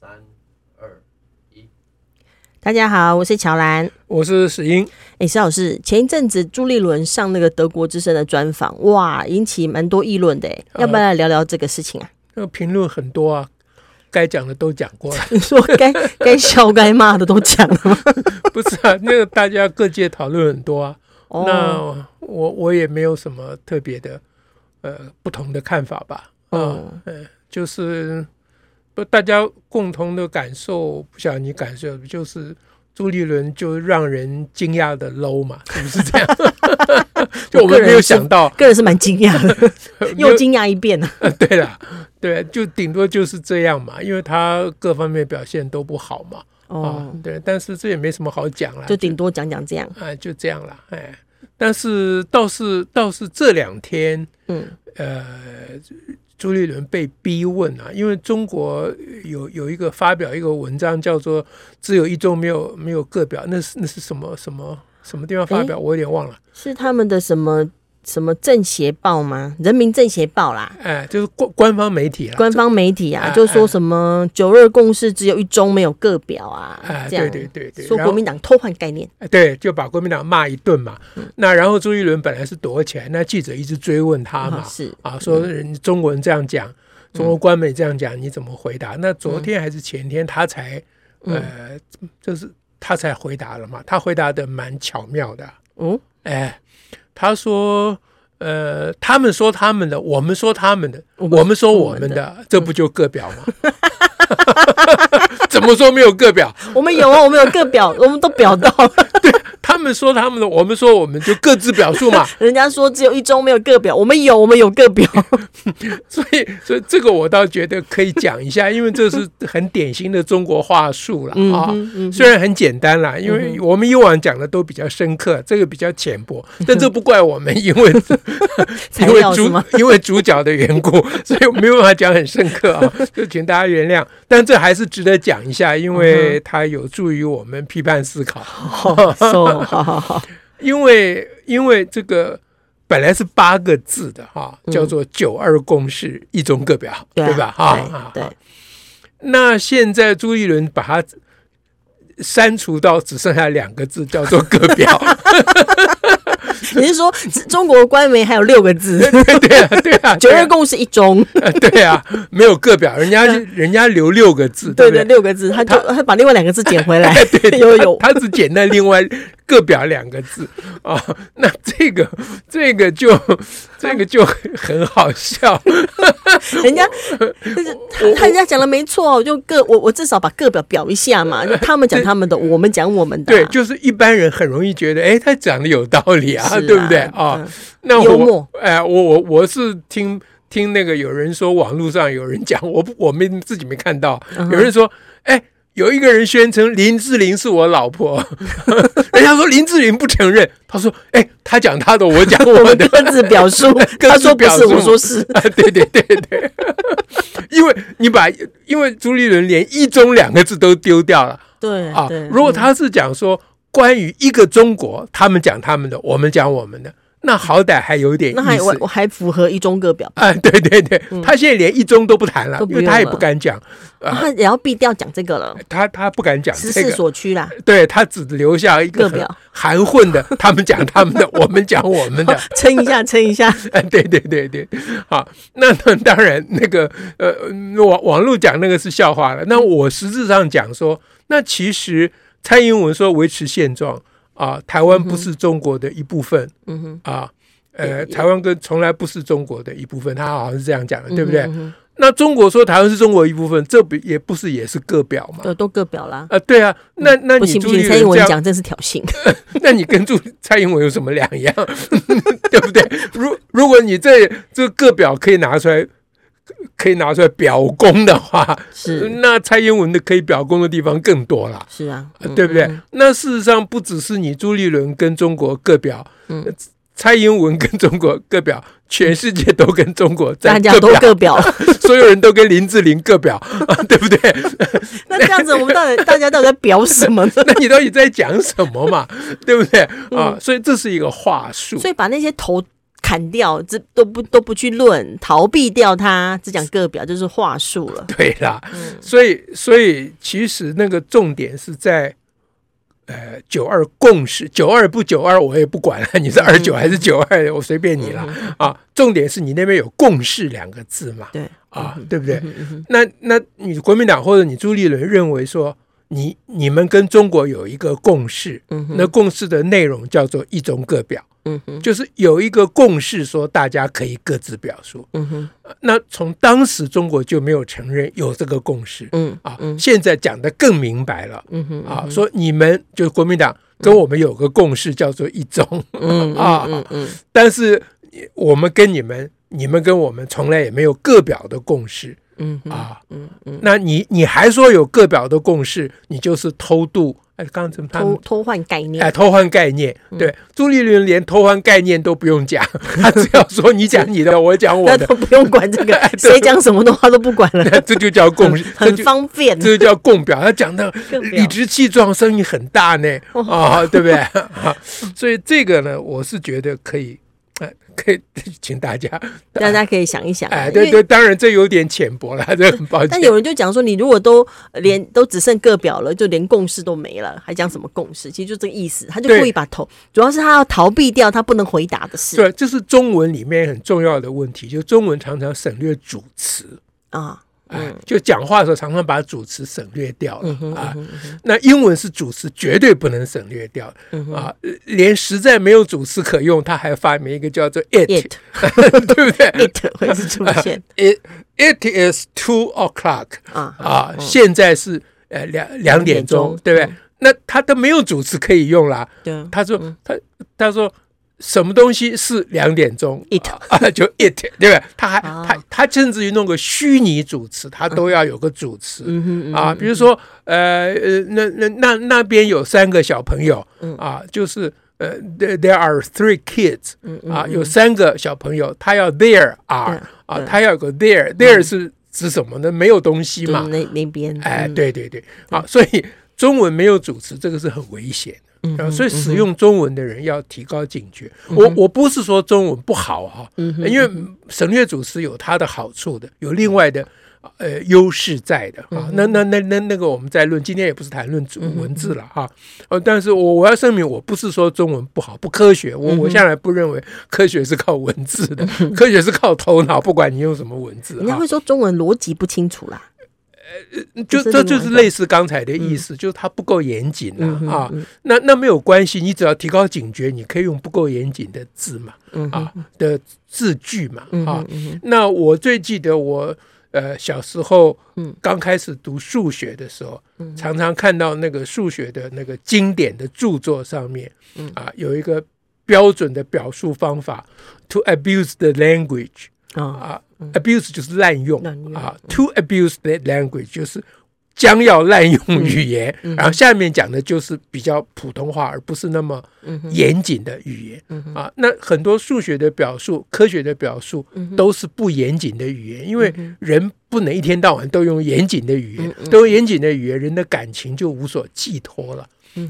三二一，大家好，我是乔兰，我是史英。哎，史老师，前一阵子朱立伦上那个德国之声的专访，哇，引起蛮多议论的，要不要来聊聊这个事情啊？那个评论很多啊，该讲的都讲过了。你 说该该笑该骂的都讲了吗？不是啊，那个大家各界讨论很多啊。哦、那我我也没有什么特别的呃不同的看法吧。哦，嗯、呃，就是。不，大家共同的感受，不晓得你感受，就是朱立伦就让人惊讶的 low 嘛，是不是这样？就我们没有想到，个人是蛮惊讶的，又惊讶一遍了。对了，对，就顶多就是这样嘛，因为他各方面表现都不好嘛。哦、啊，对，但是这也没什么好讲了，就顶多讲讲这样啊，就这样了。哎，但是倒是倒是这两天，嗯，呃。朱立伦被逼问啊，因为中国有有一个发表一个文章，叫做“只有一周没有没有个表”，那是那是什么什么什么地方发表？我有点忘了，是他们的什么？什么政协报吗？人民政协报啦，哎，就是官官方媒体啦。官方媒体啊，就说什么九二共识只有一中没有个表啊，哎，这样。对对对对，说国民党偷换概念，对，就把国民党骂一顿嘛。那然后朱一伦本来是躲起来，那记者一直追问他嘛，是。啊，说人中国人这样讲，中国官媒这样讲，你怎么回答？那昨天还是前天，他才呃，就是他才回答了嘛，他回答的蛮巧妙的，嗯，哎。他说：“呃，他们说他们的，我们说他们的，我们说我们的，这不就个表吗？怎么说没有个表？我们有啊，我们有个表，我们都表到了。对。”他们说他们的，我们说我们就各自表述嘛。人家说只有一周没有个表，我们有，我们有个表。所以，所以这个我倒觉得可以讲一下，因为这是很典型的中国话术了啊。虽然很简单啦，因为我们以往讲的都比较深刻，这个比较浅薄，但这不怪我们，因为因为主因为主角的缘故，所以我没有办法讲很深刻啊，就请大家原谅。但这还是值得讲一下，因为它有助于我们批判思考。嗯好 好好，因为因为这个本来是八个字的哈，叫做“九二共识，一中各表”，对吧？哈，对。那现在朱一伦把它删除到只剩下两个字，叫做“各表”。你是说中国官媒还有六个字？对啊，对啊，九二共识一中。对啊，没有个表，人家人家留六个字，对对，六个字，他就他把另外两个字捡回来。对，有有，他只捡那另外个表两个字啊。那这个这个就这个就很好笑。人家就是他人家讲的没错，就个我我至少把个表表一下嘛。就他们讲他们的，我们讲我们的。对，就是一般人很容易觉得，哎，他讲的有道理啊。对不对啊？那我哎，我我我是听听那个有人说，网络上有人讲，我我们自己没看到。有人说，哎，有一个人宣称林志玲是我老婆，人家说林志玲不承认。他说，哎，他讲他的，我讲我的，各自表述。他说不是，我说是。对对对对，因为你把，因为朱立伦连一中两个字都丢掉了。对啊，如果他是讲说。关于一个中国，他们讲他们的，我们讲我们的，那好歹还有点意思，那还我我还符合一中各表。啊，对对对，他现在连一中都不谈了，因为他也不敢讲，他也要避掉讲这个了。他他不敢讲，时势所趋啦。对，他只留下一个表含混的，他们讲他们的，我们讲我们的，撑一下，撑一下。哎，对对对对，好，那那当然那个呃网网络讲那个是笑话了，那我实质上讲说，那其实。蔡英文说维持现状啊，台湾不是中国的一部分，嗯哼，啊，呃，台湾跟从来不是中国的一部分，他好像是这样讲的，对不对？那中国说台湾是中国一部分，这不也不是也是个表吗？都都个表啦。啊，对啊，那那你朱立伦蔡英文讲真是挑衅，那你跟朱蔡英文有什么两样？对不对？如如果你这这个表可以拿出来。可以拿出来表功的话，是那蔡英文的可以表功的地方更多了。是啊，对不对？那事实上不只是你朱立伦跟中国各表，嗯，蔡英文跟中国各表，全世界都跟中国在大家都各表，所有人都跟林志玲各表，对不对？那这样子，我们到底大家到底在表什么呢？那你到底在讲什么嘛？对不对啊？所以这是一个话术，所以把那些头。砍掉，这都不都不去论，逃避掉它，只讲个表就是话术了。对啦，嗯、所以所以其实那个重点是在。呃，九二共识，九二不九二，我也不管了，你是二九还是九二，我随便你了啊。重点是你那边有共识两个字嘛？对啊，对不对？那那你国民党或者你朱立伦认为说，你你们跟中国有一个共识，那共识的内容叫做一中各表。嗯哼，就是有一个共识，说大家可以各自表述。嗯哼，那从当时中国就没有承认有这个共识。嗯啊，现在讲的更明白了。嗯哼啊，说你们就是国民党跟我们有个共识，叫做一中。嗯 啊嗯嗯，但是我们跟你们，你们跟我们从来也没有各表的共识。嗯啊嗯嗯，那你你还说有各表的共识，你就是偷渡。刚刚怎么偷偷换概念？哎，偷换概念。对，朱立伦连偷换概念都不用讲，他只要说你讲你的，我讲我的，都不用管这个，谁讲什么的话都不管了。这就叫共，很方便。这就叫共表，他讲的理直气壮，声音很大呢，啊，对不对？所以这个呢，我是觉得可以。可以请大家，大家可以想一想。哎，对对，当然这有点浅薄了，这很抱歉。但有人就讲说，你如果都连都只剩个表了，就连共识都没了，还讲什么共识？其实就这个意思，他就故意把头，主要是他要逃避掉他不能回答的事。对，这是中文里面很重要的问题，就中文常常省略主词啊。哎，就讲话的时候常常把主词省略掉了啊。那英文是主词，绝对不能省略掉啊。连实在没有主词可用，他还发明一个叫做 it，对不对？it 会是出现。it it is two o'clock 啊啊，现在是呃两两点钟，对不对？那他都没有主词可以用啦。他说他他说。什么东西是两点钟？it 啊，就 it，对不对？他还他他甚至于弄个虚拟主持，他都要有个主词啊。比如说，呃呃，那那那那边有三个小朋友啊，就是呃，there there are three kids 啊，有三个小朋友，他要 there are 啊，他要有个 there，there 是指什么呢？没有东西嘛？那那边哎，对对对，啊，所以中文没有主持，这个是很危险。嗯，所以使用中文的人要提高警觉。嗯、我我不是说中文不好哈、啊，嗯、因为省略组词有它的好处的，有另外的呃优势在的啊。那那那那那个我们在论，今天也不是谈论文字了哈。呃、啊，但是我我要声明，我不是说中文不好不科学，我我向来不认为科学是靠文字的，科学是靠头脑，不管你用什么文字。你会说中文逻辑不清楚啦。呃，就这就是类似刚才的意思，就是它不够严谨了啊。那那没有关系，你只要提高警觉，你可以用不够严谨的字嘛，啊的字句嘛，啊。那我最记得我呃小时候刚开始读数学的时候，常常看到那个数学的那个经典的著作上面，啊有一个标准的表述方法，to abuse the language 啊。Abuse 就是滥用啊，to abuse the language 就是将要滥用语言，然后下面讲的就是比较普通话，而不是那么严谨的语言啊。那很多数学的表述、科学的表述都是不严谨的语言，因为人不能一天到晚都用严谨的语言，都用严谨的语言，人的感情就无所寄托了。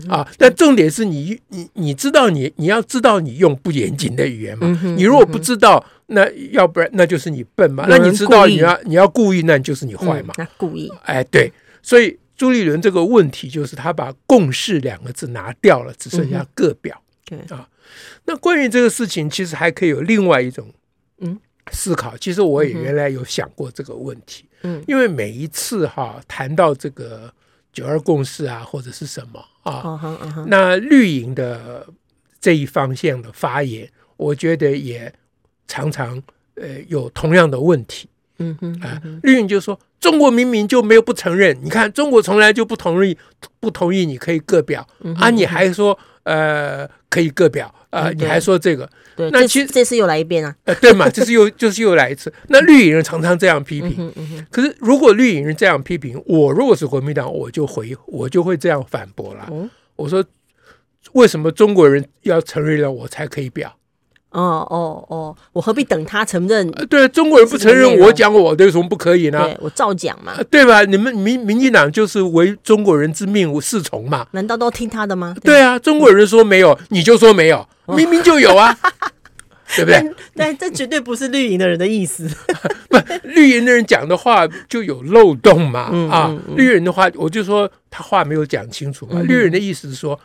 啊，但重点是你你你知道你你要知道你用不严谨的语言嘛？你如果不知道，那要不然那就是你笨嘛。那你知道你要你要故意，那就是你坏嘛。那故意。哎，对，所以朱立伦这个问题就是他把“共识”两个字拿掉了，只剩下“个表”。对啊，那关于这个事情，其实还可以有另外一种嗯思考。其实我也原来有想过这个问题。嗯，因为每一次哈谈到这个。九二共识啊，或者是什么啊？Uh huh, uh huh. 那绿营的这一方向的发言，我觉得也常常呃有同样的问题。嗯哼、uh，啊、huh, uh，huh. 绿营就说中国明明就没有不承认，你看中国从来就不同意，不同意你可以各表、uh huh. 啊，你还说呃可以各表。啊、呃！你还说这个？对，那其实这，这次又来一遍啊！呃，对嘛，这次又就是又来一次。那绿营人常常这样批评，嗯嗯、可是如果绿营人这样批评，我如果是国民党，我就回，我就会这样反驳了。嗯、我说，为什么中国人要承认了我才可以表？哦哦哦，我何必等他承认？对，中国人不承认，我讲我的有什么不可以呢？我照讲嘛，对吧？你们民民进党就是为中国人之命是从嘛？难道都听他的吗？对啊，中国人说没有，你就说没有，明明就有啊！对不对？但这绝对不是绿营的人的意思。不，绿营的人讲的话就有漏洞嘛。啊，绿人的话，我就说他话没有讲清楚嘛。绿人的意思是说，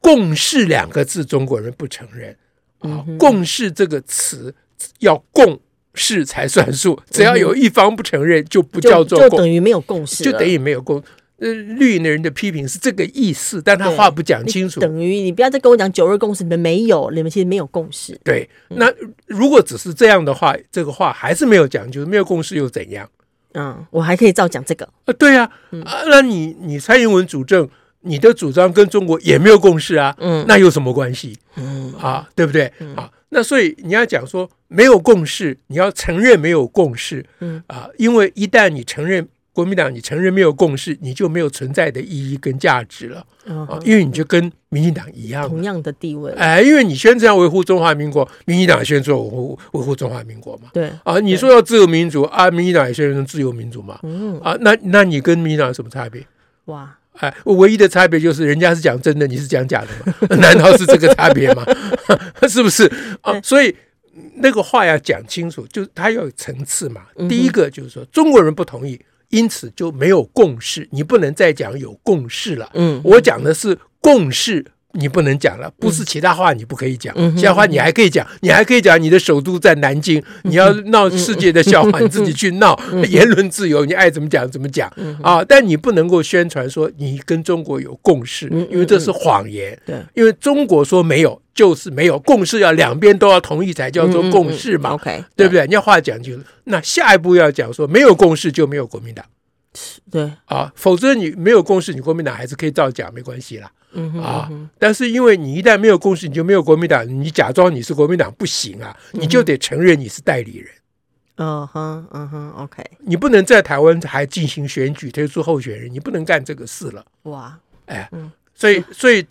共识两个字中国人不承认啊，共识这个词要共识才算数，只要有一方不承认，就不叫做共，就等于没有共识，就等于没有共。呃，绿营的人的批评是这个意思，但他话不讲清楚，等于你不要再跟我讲九二共识，你们没有，你们其实没有共识。对，那如果只是这样的话，这个话还是没有讲究，没有共识又怎样？嗯，我还可以照讲这个。啊，对啊，啊，那你你蔡英文主政，你的主张跟中国也没有共识啊，嗯，那有什么关系？嗯，啊，对不对？啊，那所以你要讲说没有共识，你要承认没有共识，嗯啊，因为一旦你承认。国民党，你承认没有共识，你就没有存在的意义跟价值了啊！因为你就跟民进党一样，同样的地位。哎，因为你宣称要维护中华民国，民进党也宣称维护维护中华民国嘛。对啊，你说要自由民主啊，民进党也宣称自由民主嘛。嗯啊，那那你跟民进党有什么差别？哇，哎，唯一的差别就是人家是讲真的，你是讲假的嘛？难道是这个差别吗？是不是啊？所以那个话要讲清楚，就是它要有层次嘛。第一个就是说中国人不同意。因此就没有共识，你不能再讲有共识了。嗯，我讲的是共识，你不能讲了，不是其他话你不可以讲，其他话你还可以讲，你还可以讲你的首都在南京，你要闹世界的笑话，你自己去闹，言论自由，你爱怎么讲怎么讲啊！但你不能够宣传说你跟中国有共识，因为这是谎言。对，因为中国说没有。就是没有共识，要两边都要同意才叫做共识嘛，对不对？你要话讲就是，那下一步要讲说没有共识就没有国民党，对啊，否则你没有共识，你国民党还是可以造假，没关系啦，啊。但是因为你一旦没有共识，你就没有国民党，你假装你是国民党不行啊，你就得承认你是代理人。嗯哼，嗯哼，OK，你不能在台湾还进行选举推出候选人，你不能干这个事了。哇，哎，所以，所以。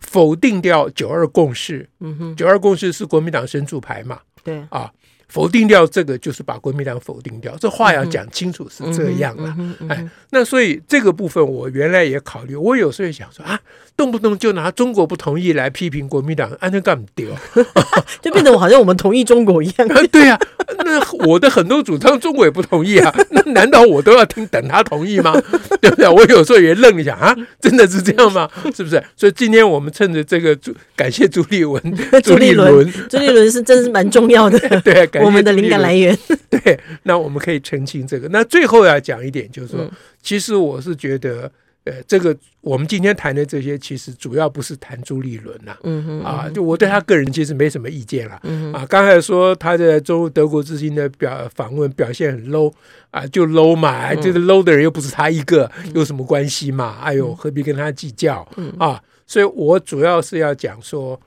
否定掉九二共识，嗯哼，九二共识是国民党神主牌嘛？对啊，否定掉这个就是把国民党否定掉，这话要讲清楚是这样了。哎，那所以这个部分我原来也考虑，我有时候也想说啊，动不动就拿中国不同意来批评国民党，安全干不丢，就变得我好像我们同意中国一样。对呀。那我的很多主张，中国也不同意啊。那难道我都要听等他同意吗？对不对？我有时候也愣一下啊，真的是这样吗？是不是？所以今天我们趁着这个朱，感谢朱立文、朱立伦、朱立伦是真是蛮重要的。对，我们的灵感来源。对，那我们可以澄清这个。那最后要讲一点，就是说，其实我是觉得。呃，这个我们今天谈的这些，其实主要不是谈朱立伦呐，嗯哼，啊，就我对他个人其实没什么意见了，嗯哼，啊，刚才说他在中德国之星的表访问表现很 low，啊，就 low 嘛，就是 low 的人又不是他一个，有什么关系嘛？哎呦，何必跟他计较？啊，所以我主要是要讲说，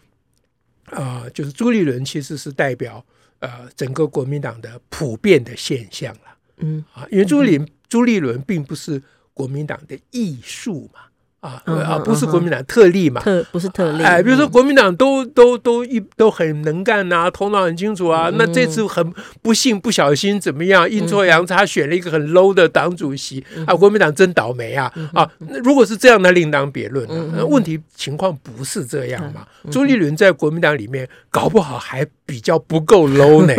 啊，就是朱立伦其实是代表呃整个国民党的普遍的现象了，嗯，啊，因为朱立朱立伦并不是。国民党的艺术嘛。啊啊！不是国民党特例嘛？特不是特例。哎，比如说国民党都都都一都很能干呐，头脑很清楚啊。那这次很不幸不小心怎么样，阴错阳差选了一个很 low 的党主席啊！国民党真倒霉啊！啊，那如果是这样，那另当别论了。那问题情况不是这样嘛？朱立伦在国民党里面搞不好还比较不够 low 呢，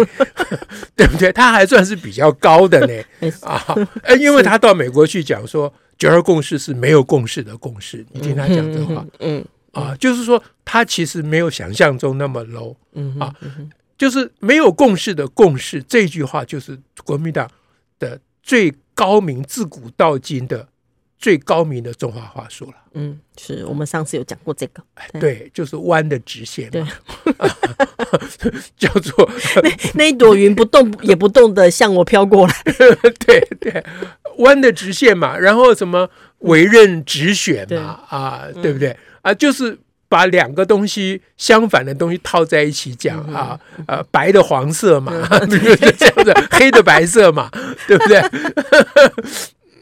对不对？他还算是比较高的呢。啊，哎，因为他到美国去讲说。九二共识是没有共识的共识，你听他讲这话，嗯啊，就是说他其实没有想象中那么 low，嗯啊，就是没有共识的共识这句话，就是国民党的最高明，自古到今的最高明的中华话术了。嗯，是我们上次有讲过这个，对，就是弯的直线，对，叫做那那一朵云不动 也不动的向我飘过来，对对。弯的直线嘛，然后什么委任直选嘛，对。啊，对不对？啊，就是把两个东西相反的东西套在一起讲啊，呃，白的黄色嘛，这样子，黑的白色嘛，对不对？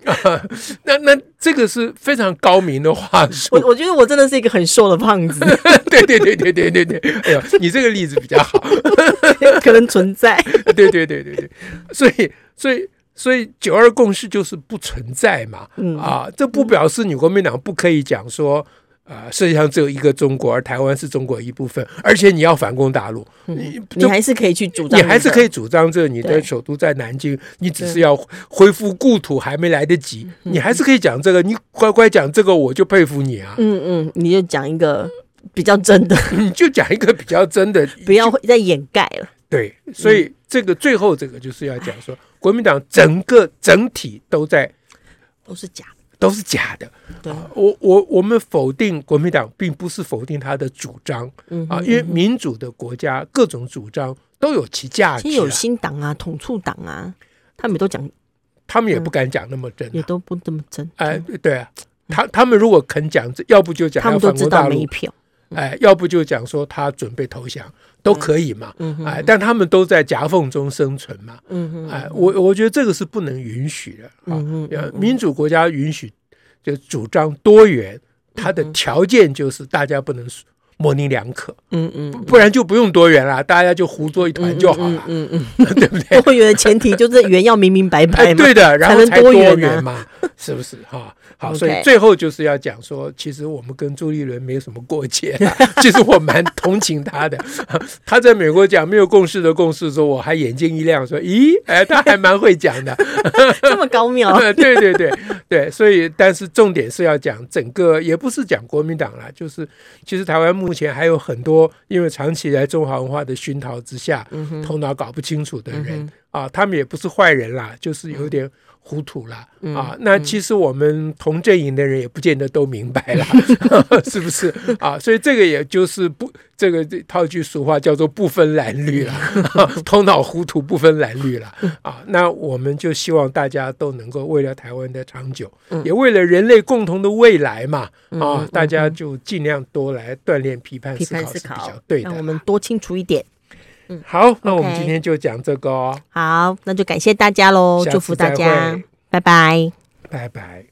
啊，那那这个是非常高明的话术。我我觉得我真的是一个很瘦的胖子。对对对对对对对，哎呀，你这个例子比较好，可能存在。对对对对对，所以所以。所以九二共识就是不存在嘛，嗯、啊，这不表示你国民党不可以讲说，啊，世界上只有一个中国，而台湾是中国一部分，而且你要反攻大陆，嗯、你你还是可以去主张，你还是可以主张这你的首都在南京，你只是要恢复故土还没来得及，你还是可以讲这个，你乖乖讲这个，我就佩服你啊。嗯嗯，你就讲一个比较真的，你就讲一个比较真的，不要再掩盖了。对，所以这个最后这个就是要讲说，国民党整个整体都在都是假的。都是假的。对，我我我们否定国民党，并不是否定他的主张，嗯啊，因为民主的国家各种主张都有其价值。其实有新党啊，统促党啊，他们都讲，他们也不敢讲那么真，也都不这么真。哎，对。啊，他他们如果肯讲，要不就讲他们都知道没票，哎，要不就讲说他准备投降，都可以嘛。哎，但他们都在夹缝中生存嘛。嗯哎，我我觉得这个是不能允许的。嗯嗯，民主国家允许就主张多元，它的条件就是大家不能模棱两可。嗯嗯，不然就不用多元了，大家就胡作一团就好了。嗯嗯，对不对？多元的前提就是圆要明明白白嘛。对的，然后才多元嘛，是不是哈？好，所以最后就是要讲说，其实我们跟朱立伦没有什么过节，其实我蛮同情他的。他在美国讲没有共识的共识的时候，我还眼睛一亮，说：“咦，哎，他还蛮会讲的，这么高妙。”对对对对，所以但是重点是要讲整个，也不是讲国民党啦，就是其实台湾目前还有很多因为长期在中华文化的熏陶之下，头脑搞不清楚的人啊，他们也不是坏人啦，就是有点。糊涂了啊！那其实我们同阵营的人也不见得都明白了，是不是啊？所以这个也就是不，这个套句俗话叫做不分蓝绿了，头脑糊涂不分蓝绿了啊！那我们就希望大家都能够为了台湾的长久，也为了人类共同的未来嘛啊！大家就尽量多来锻炼批判思考是比较对的，让我们多清楚一点。嗯，好，那我们今天就讲这个哦。好，那就感谢大家喽，祝福大家，拜拜，拜拜。